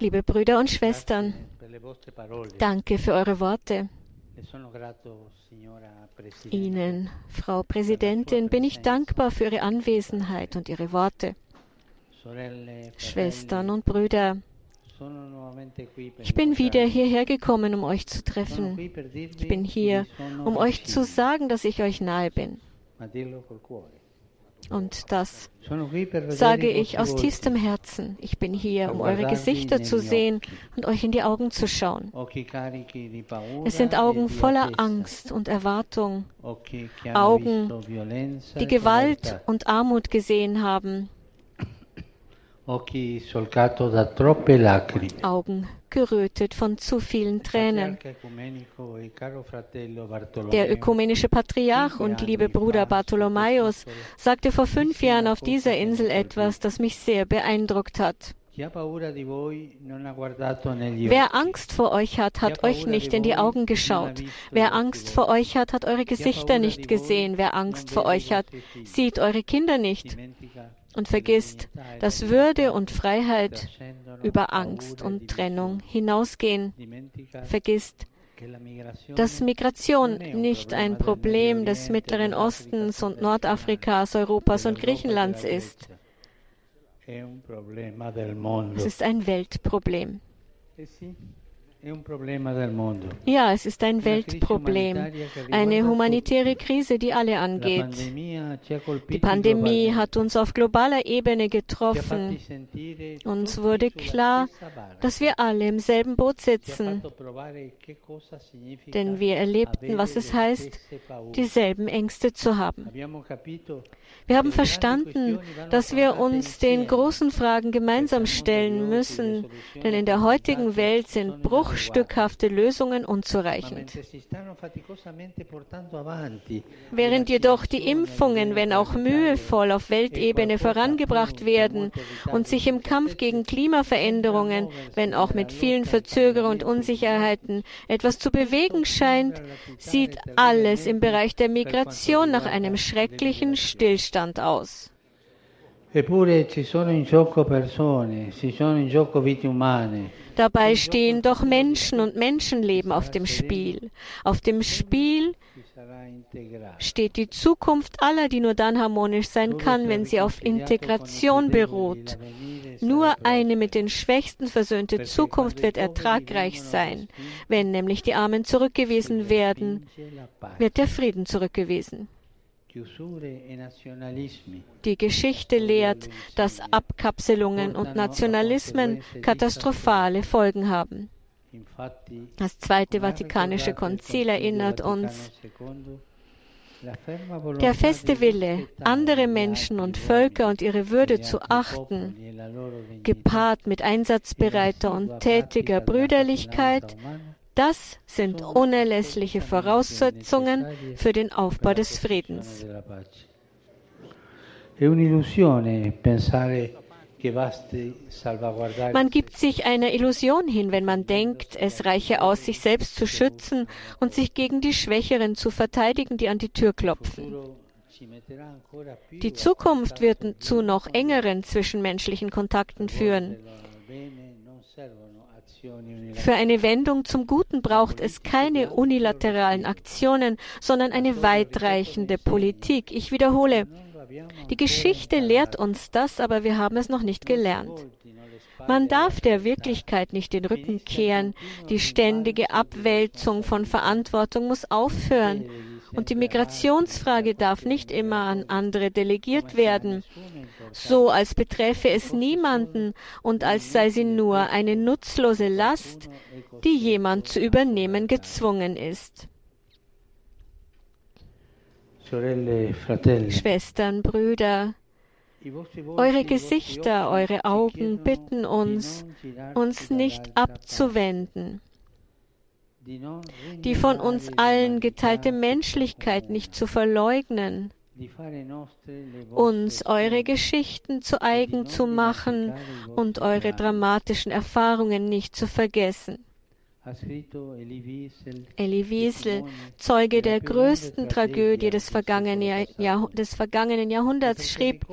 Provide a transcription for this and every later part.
Liebe Brüder und Schwestern, danke für eure Worte. e Ihnen, Frau Präsidentin, bin ich dankbar für Ihre Anwesenheit und Ihre Worte. Schwestern und Brüder, ich bin wieder hierher gekommen, um euch zu treffen. Ich bin hier, um euch zu sagen, dass ich euch nahe bin. Und das sage ich aus tiefstem Herzen. Ich bin hier, um eure Gesichter zu sehen und euch in die Augen zu schauen. Es sind e Augen voller Angst und Erwartung, Augen, die e Gewalt und Armut gesehen haben. Augen gerötet von zu vielen Tränen. Der ökumenische Patriarch und liebe Bruder Bartholomäus sagte vor fünf Jahren auf dieser Insel etwas, das mich sehr beeindruckt hat. Wer. Angst vor euch hat, hat euch nicht in die Augen geschaut. Wer Angst vor euch hat, hat eure Gesichter nicht gesehen. Wer Angst vor euch hat, sieht eure Kinder nicht und vergisst, dass Würde und Freiheit über Angst und Trennung hinausgehen. Vergisst, dass Migration nicht ein Problem des Mittleren Ostens und Nordafrikas, Europas und Griechenlands ist. Es ist ein Weltproblem. Ja, es ist ein Weltproblem, eine humanitäre Krise, die alle angeht. Die Pandemie hat uns auf globaler Ebene getroffen. Uns wurde klar, dass wir alle im selben Boot sitzen, denn wir erlebten, was es heißt, dieselben Ängste zu haben. Wir haben verstanden, dass wir uns den großen Fragen gemeinsam stellen müssen, denn in der heutigen Welt sind bruchstückhafte Lösungen ma unzureichend. Während jedoch die Impfungen, wenn auch mühevoll, auf Weltebene vorangebracht werden und sich im Kampf gegen Klimaveränderungen, wenn auch mit vielen Verzögerungen und Unsicherheiten, etwas zu bewegen scheint, sieht alles im Bereich der Migration nach einem schrecklichen Stillstand aus. Dabei stehen doch Menschen und Menschenleben auf dem Spiel. Auf dem Spiel steht die Zukunft aller, die nur dann harmonisch sein kann, wenn sie auf Integration beruht. Nur eine mit den Schwächsten versöhnte Zukunft wird ertragreich sein. Wenn nämlich die Armen zurückgewiesen werden, wird der Frieden zurückgewiesen. Die Geschichte lehrt, dass Abkapselungen und Nationalismen katastrophale Folgen haben. Das Zweite Vatikanische Konzil erinnert uns, der feste Wille, andere Menschen und Völker und ihre Würde zu achten, gepaart mit einsatzbereiter und tätiger Brüderlichkeit, das sind unerlässliche Voraussetzungen für den Aufbau des Friedens. Man gibt sich einer Illusion hin, wenn man denkt, es reiche aus, sich selbst zu schützen und sich gegen die Schwächeren zu verteidigen, die an die Tür klopfen. Die Zukunft wird zu noch engeren zwischenmenschlichen Kontakten führen. Für eine Wendung zum Guten braucht es keine unilateralen Aktionen, sondern eine weitreichende Politik. Ich wiederhole, die Geschichte lehrt uns das, aber wir haben es noch nicht gelernt. Man darf der Wirklichkeit nicht den Rücken kehren. Die ständige Abwälzung von Verantwortung muss aufhören. Und die Migrationsfrage darf nicht immer an andere delegiert werden, so als betreffe es niemanden und als sei sie nur eine nutzlose Last, die jemand zu übernehmen gezwungen ist. Schwestern, Brüder, eure Gesichter, eure Augen bitten uns, uns nicht abzuwenden, die von uns allen geteilte Menschlichkeit nicht zu verleugnen, uns eure Geschichten zu eigen zu machen und eure dramatischen Erfahrungen nicht zu vergessen. Elie Wiesel, Zeuge der größten Tragödie des vergangenen, Jahr, des vergangenen Jahrhunderts, schrieb,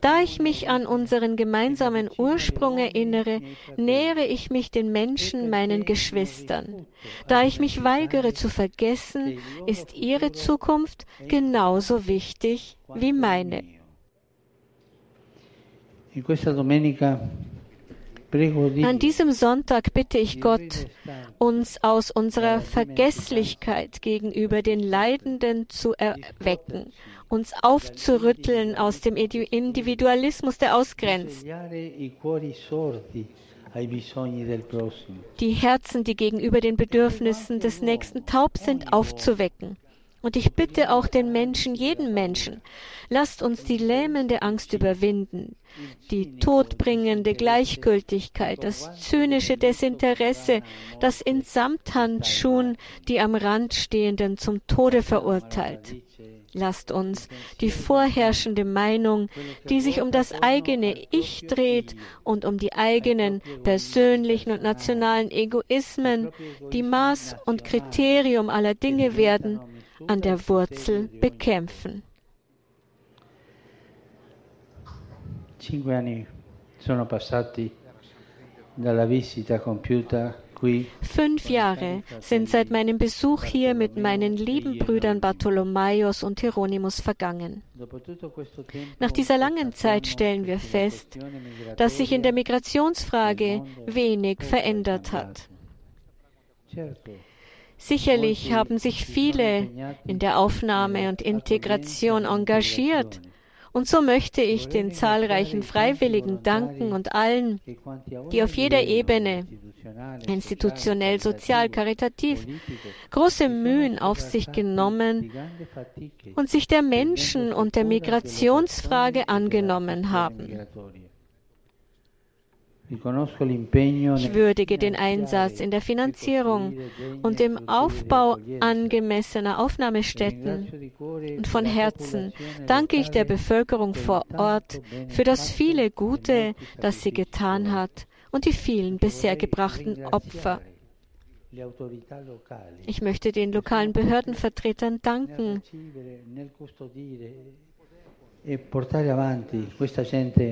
da ich mich an unseren gemeinsamen Ursprung erinnere, nähere ich mich den Menschen, meinen Geschwistern. Da ich mich weigere zu vergessen, ist ihre Zukunft genauso wichtig wie meine. An diesem Sonntag bitte ich Gott, uns aus unserer Vergesslichkeit gegenüber den Leidenden zu erwecken, uns aufzurütteln aus dem Individualismus, der ausgrenzt, die Herzen, die gegenüber den Bedürfnissen des Nächsten taub sind, aufzuwecken. Und ich bitte auch den Menschen, jeden Menschen, lasst uns die lähmende Angst überwinden, die todbringende Gleichgültigkeit, das zynische Desinteresse, das in Samthandschuhen die am Rand stehenden zum Tode verurteilt. Lasst uns die vorherrschende Meinung, die sich um das eigene Ich dreht und um die eigenen persönlichen und nationalen Egoismen, die Maß und Kriterium aller Dinge werden, an der Wurzel bekämpfen. Fünf Jahre sind seit meinem Besuch hier mit meinen lieben Brüdern Bartholomäus und Hieronymus vergangen. Nach dieser langen Zeit stellen wir fest, dass sich in der Migrationsfrage wenig verändert hat. Sicherlich haben sich viele in der Aufnahme und Integration engagiert. Und so möchte ich den zahlreichen Freiwilligen danken und allen, die auf jeder Ebene, institutionell, sozial, karitativ, große Mühen auf sich genommen und sich der Menschen und der Migrationsfrage angenommen haben. Ich würdige den Einsatz in der Finanzierung und im Aufbau angemessener Aufnahmestätten. Und von Herzen danke ich der Bevölkerung vor Ort für das viele Gute, das sie getan hat und die vielen bisher gebrachten Opfer. Ich möchte den lokalen Behördenvertretern danken,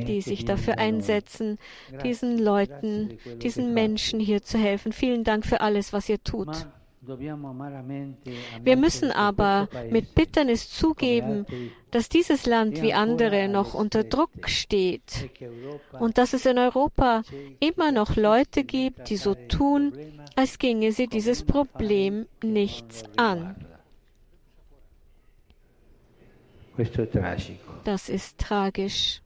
die sich dafür einsetzen, diesen Leuten, diesen Menschen hier zu helfen. Vielen Dank für alles, was ihr tut. Wir müssen aber mit Bitternis zugeben, dass dieses Land wie andere noch unter Druck steht und dass es in Europa immer noch Leute gibt, die so tun, als ginge sie dieses Problem nichts an. Das ist tragisch.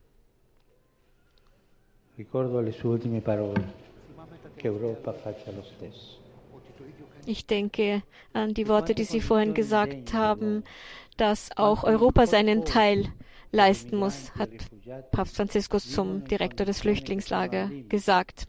Ich denke an die Worte, die Sie vorhin gesagt haben, dass auch Europa seinen Teil leisten muss, hat Papst Franziskus zum Direktor des Flüchtlingslagers gesagt.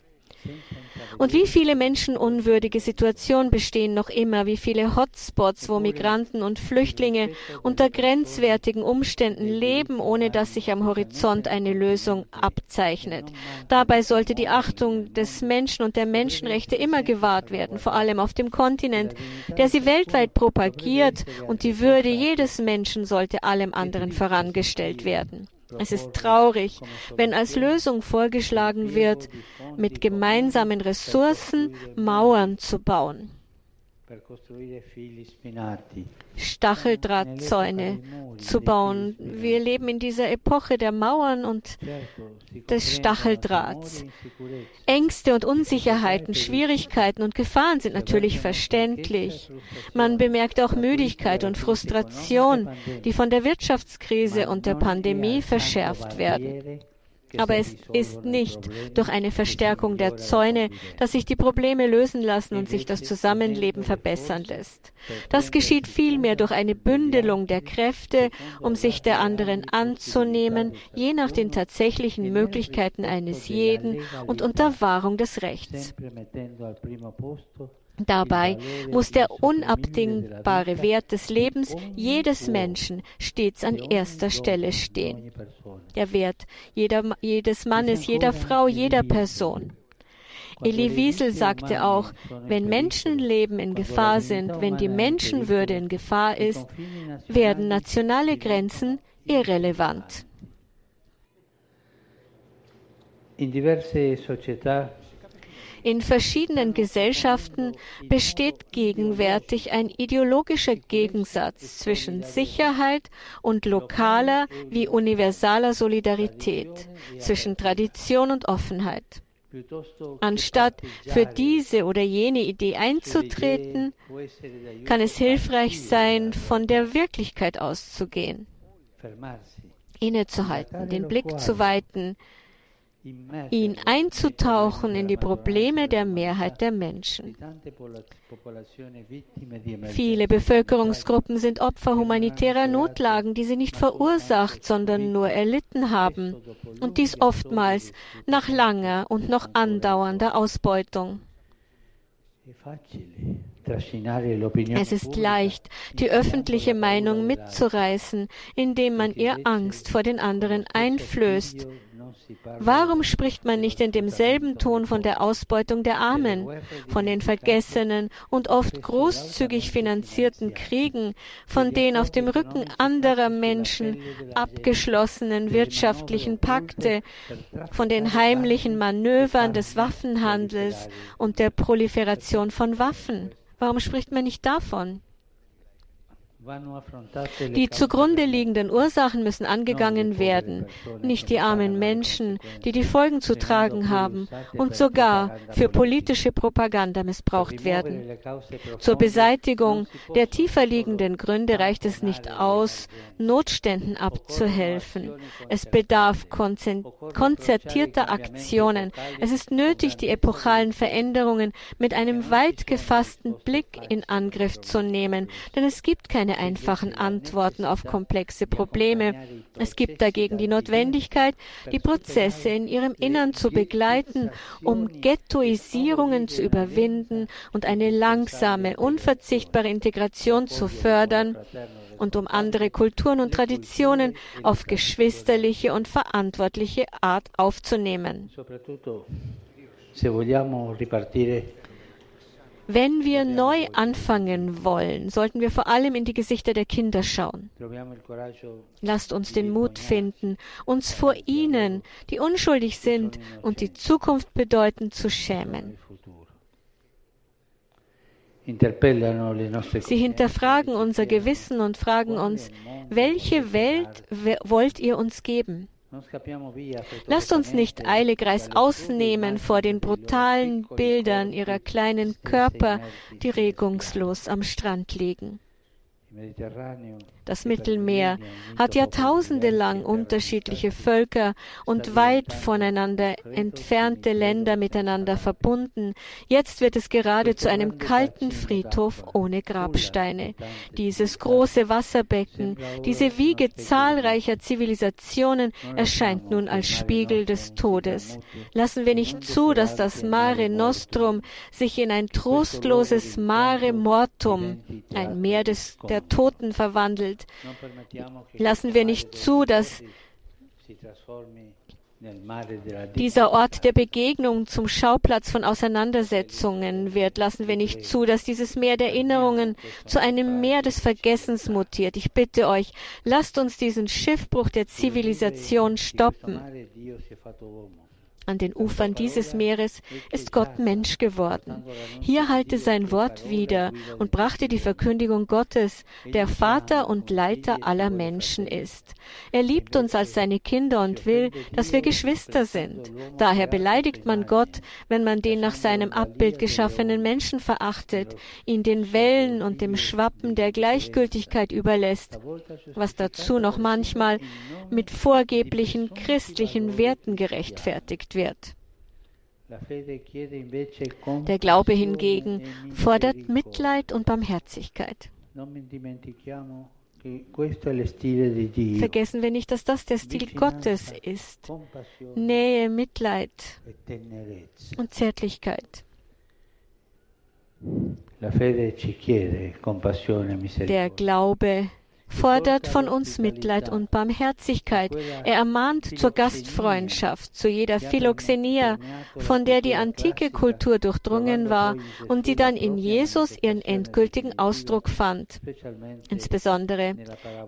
Und wie viele menschenunwürdige Situationen bestehen noch immer, wie viele Hotspots, wo Migranten und Flüchtlinge unter grenzwertigen Umständen leben, ohne dass sich am Horizont eine Lösung abzeichnet. Dabei sollte die Achtung des Menschen und der Menschenrechte immer gewahrt werden, vor allem auf dem Kontinent, der sie weltweit propagiert, und die Würde jedes Menschen sollte allem anderen vorangestellt werden. Es ist traurig, wenn als Lösung vorgeschlagen wird, mit gemeinsamen Ressourcen Mauern zu bauen. Stacheldrahtzäune zu bauen. Wir leben in dieser Epoche der Mauern und des Stacheldrahts. Ängste und Unsicherheiten, Schwierigkeiten und Gefahren sind natürlich verständlich. Man bemerkt auch Müdigkeit und Frustration, die von der Wirtschaftskrise und der Pandemie verschärft werden. Aber es ist nicht durch eine Verstärkung der Zäune, dass sich die Probleme lösen lassen und sich das Zusammenleben verbessern lässt. Das geschieht vielmehr durch eine Bündelung der Kräfte, um sich der anderen anzunehmen, je nach den tatsächlichen Möglichkeiten eines jeden und unter Wahrung des Rechts. Dabei muss der unabdingbare Wert des Lebens jedes Menschen stets an erster Stelle stehen. Der Wert jeder, jedes Mannes, jeder Frau, jeder Person. Elie Wiesel sagte auch, wenn Menschenleben in Gefahr sind, wenn die Menschenwürde in Gefahr ist, werden nationale Grenzen irrelevant. In diverse società in verschiedenen Gesellschaften besteht gegenwärtig ein ideologischer Gegensatz zwischen Sicherheit und lokaler wie universaler Solidarität, zwischen Tradition und Offenheit. Anstatt für diese oder jene Idee einzutreten, kann es hilfreich sein, von der Wirklichkeit auszugehen, innezuhalten, den Blick zu weiten, ihn einzutauchen in die Probleme der Mehrheit der Menschen. Viele Bevölkerungsgruppen sind Opfer humanitärer Notlagen, die sie nicht verursacht, sondern nur erlitten haben. Und dies oftmals nach langer und noch andauernder Ausbeutung. Es ist leicht, die öffentliche Meinung mitzureißen, indem man ihr Angst vor den anderen einflößt Warum spricht man nicht in demselben Ton von der Ausbeutung der Armen, von den vergessenen und oft großzügig finanzierten Kriegen, von den auf dem Rücken anderer Menschen abgeschlossenen wirtschaftlichen Pakte, von den heimlichen Manövern des Waffenhandels und der Proliferation von Waffen? Warum spricht man nicht davon? Die zugrunde liegenden Ursachen müssen angegangen werden, nicht die armen Menschen, die die Folgen zu tragen haben und sogar für politische Propaganda missbraucht werden. Zur Beseitigung der tiefer liegenden Gründe reicht es nicht aus, Notständen abzuhelfen. Es bedarf konzertierter Aktionen. Es ist nötig, die epochalen Veränderungen mit einem weit gefassten Blick in Angriff zu nehmen, denn es gibt keine einfachen Antworten auf komplexe Probleme. Es gibt dagegen die Notwendigkeit, die Prozesse in ihrem Innern zu begleiten, um Ghettoisierungen zu überwinden und eine langsame, unverzichtbare Integration zu fördern und um andere Kulturen und Traditionen auf geschwisterliche und verantwortliche Art aufzunehmen. Wenn wir neu anfangen wollen, sollten wir vor allem in die Gesichter der Kinder schauen. Lasst uns den Mut finden, uns vor ihnen, die unschuldig sind und die Zukunft bedeuten, zu schämen. Sie hinterfragen unser Gewissen und fragen uns, welche Welt wollt ihr uns geben? Lasst uns nicht eilig ausnehmen vor den brutalen Bildern ihrer kleinen Körper, die regungslos am Strand liegen. Das Mittelmeer hat jahrtausende lang unterschiedliche Völker und weit voneinander entfernte Länder miteinander verbunden. Jetzt wird es gerade zu einem kalten Friedhof ohne Grabsteine. Dieses große Wasserbecken, diese Wiege zahlreicher Zivilisationen erscheint nun als Spiegel des Todes. Lassen wir nicht zu, dass das Mare Nostrum sich in ein trostloses Mare Mortum, ein Meer des, der Toten verwandelt. Lassen wir nicht zu, dass dieser Ort der Begegnung zum Schauplatz von Auseinandersetzungen wird. Lassen wir nicht zu, dass dieses Meer der Erinnerungen zu einem Meer des Vergessens mutiert. Ich bitte euch, lasst uns diesen Schiffbruch der Zivilisation stoppen. An den Ufern dieses Meeres ist Gott Mensch geworden. Hier halte sein Wort wieder und brachte die Verkündigung Gottes, der Vater und Leiter aller Menschen ist. Er liebt uns als seine Kinder und will, dass wir Geschwister sind. Daher beleidigt man Gott, wenn man den nach seinem Abbild geschaffenen Menschen verachtet, ihn den Wellen und dem Schwappen der Gleichgültigkeit überlässt, was dazu noch manchmal mit vorgeblichen christlichen Werten gerechtfertigt wird. Der Glaube hingegen fordert Mitleid und Barmherzigkeit. Vergessen wir nicht, dass das der Stil Gottes ist. Nähe, Mitleid und Zärtlichkeit. Der Glaube fordert von uns Mitleid und Barmherzigkeit. Er ermahnt zur Gastfreundschaft, zu jeder Philoxenia, von der die antike Kultur durchdrungen war und die dann in Jesus ihren endgültigen Ausdruck fand, insbesondere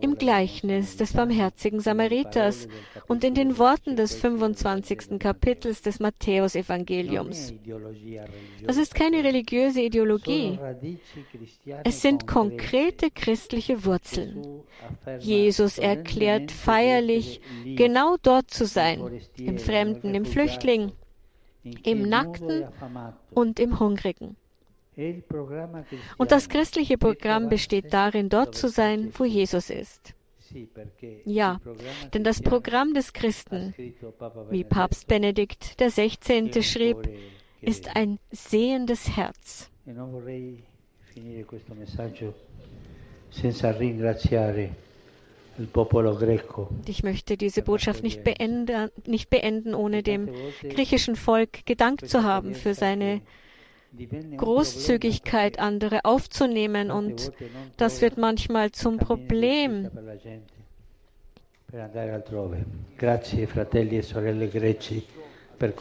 im Gleichnis des barmherzigen Samariters und in den Worten des 25. Kapitels des Matthäusevangeliums. Das ist keine religiöse Ideologie. Es sind konkrete christliche Wurzeln. Jesus erklärt feierlich, genau dort zu sein, im Fremden, im Flüchtling, im Nackten und im Hungrigen. Und das christliche Programm besteht darin, dort zu sein, wo Jesus ist. Ja, denn das Programm des Christen, wie Papst Benedikt XVI. schrieb, ist ein sehendes Herz. Ich möchte diese Botschaft nicht beenden, nicht beenden, ohne dem griechischen Volk gedankt zu haben für seine Großzugigkeit, andere aufzunehmen. Und das wird manchmal zum Problem.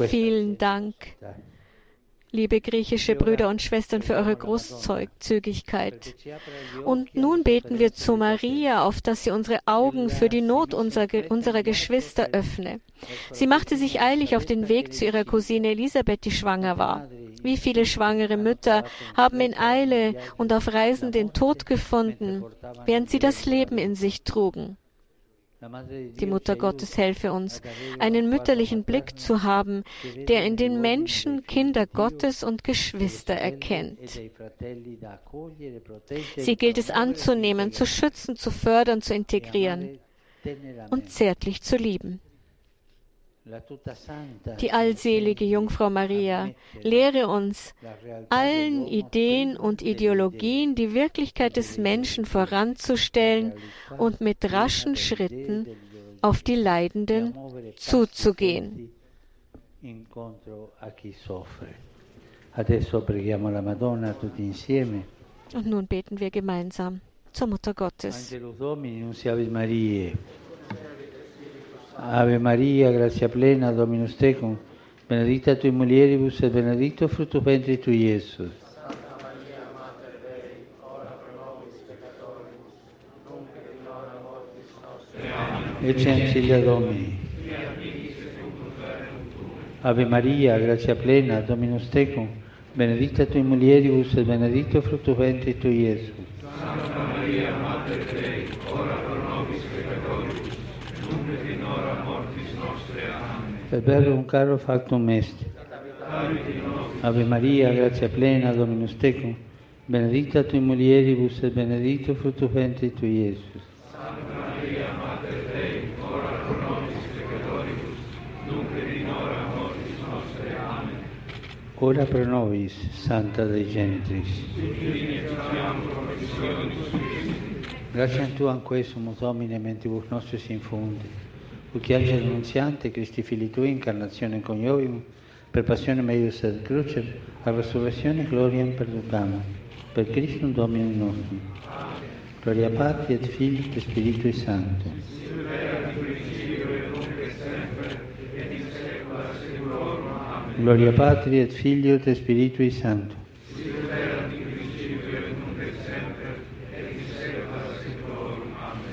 Vielen Dank, liebe griechische Brüder und Schwestern, für eure Großzügigkeit. Und nun beten wir zu Maria, auf dass sie unsere Augen für die Not unserer, Geschwister öffne. Sie machte sich eilig auf den Weg zu ihrer Cousine Elisabeth, die schwanger war. Wie viele schwangere Mütter haben in Eile und auf Reisen den Tod gefunden, während sie das Leben in sich trugen. Die Mutter Gottes helfe uns, einen mütterlichen Blick zu haben, der in den Menschen Kinder Gottes und Geschwister erkennt. Sie gilt es anzunehmen, zu schützen, zu fördern, zu integrieren und zärtlich zu lieben. Die allselige Jungfrau Maria, lehre uns, allen Ideen und Ideologien die Wirklichkeit des Menschen voranzustellen und mit raschen Schritten auf die Leidenden zuzugehen. Und nun beten wir gemeinsam zur Mutter Gottes. Ave Maria, grazia plena, Dominus tecum, benedicta tui mulieribus et benedictus fructus ventris tui, Iesus. Ecce ancilia Domini. Ave Maria, grazia plena, Dominus tecum, benedicta tui mulieribus et benedictus fructus ventris tui, Iesus. Santa Maria, Mater Dei, ora pro nobis peccatoribus, Per verbum caro factum est. Ave Maria, grazia plena, Dominus tecum, benedicta tui mulieribus et benedictus fructus ventris tui, Iesus. Santa Maria, Mater Dei, ora pro nobis peccatoribus, nunc et in hora mortis nostre. Amen. Ora pro nobis, Santa Dei Gentris. Grazie a Tu anque sumus Domine, mentibus nostris infunde, ut angelo annunziante, Christi Fili Tui, incarnazione coniovium, per passione meius et crucem, a resurrezione gloriam perducam, per Christum Domine nostrum. Gloria Patri et Filii et Spiritui Sancto. Gloria Patri et Filio et Spiritui Sancto.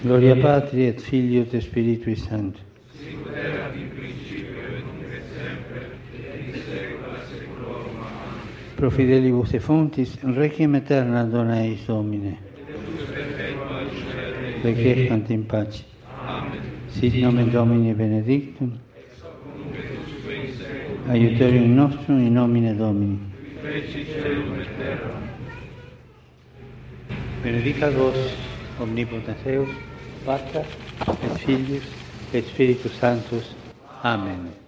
Gloria Patri et Filio et Spiritui Sancto. Pro fidelibus et fontis, requiem aeterna dona eis Domine. Requiescant in pace. Sit nomen Domini benedictum. Aiuterium nostrum in nomine Domini. Benedicat vos omnipotens Deus, Pater et Filius et Spiritus Sanctus. Amen.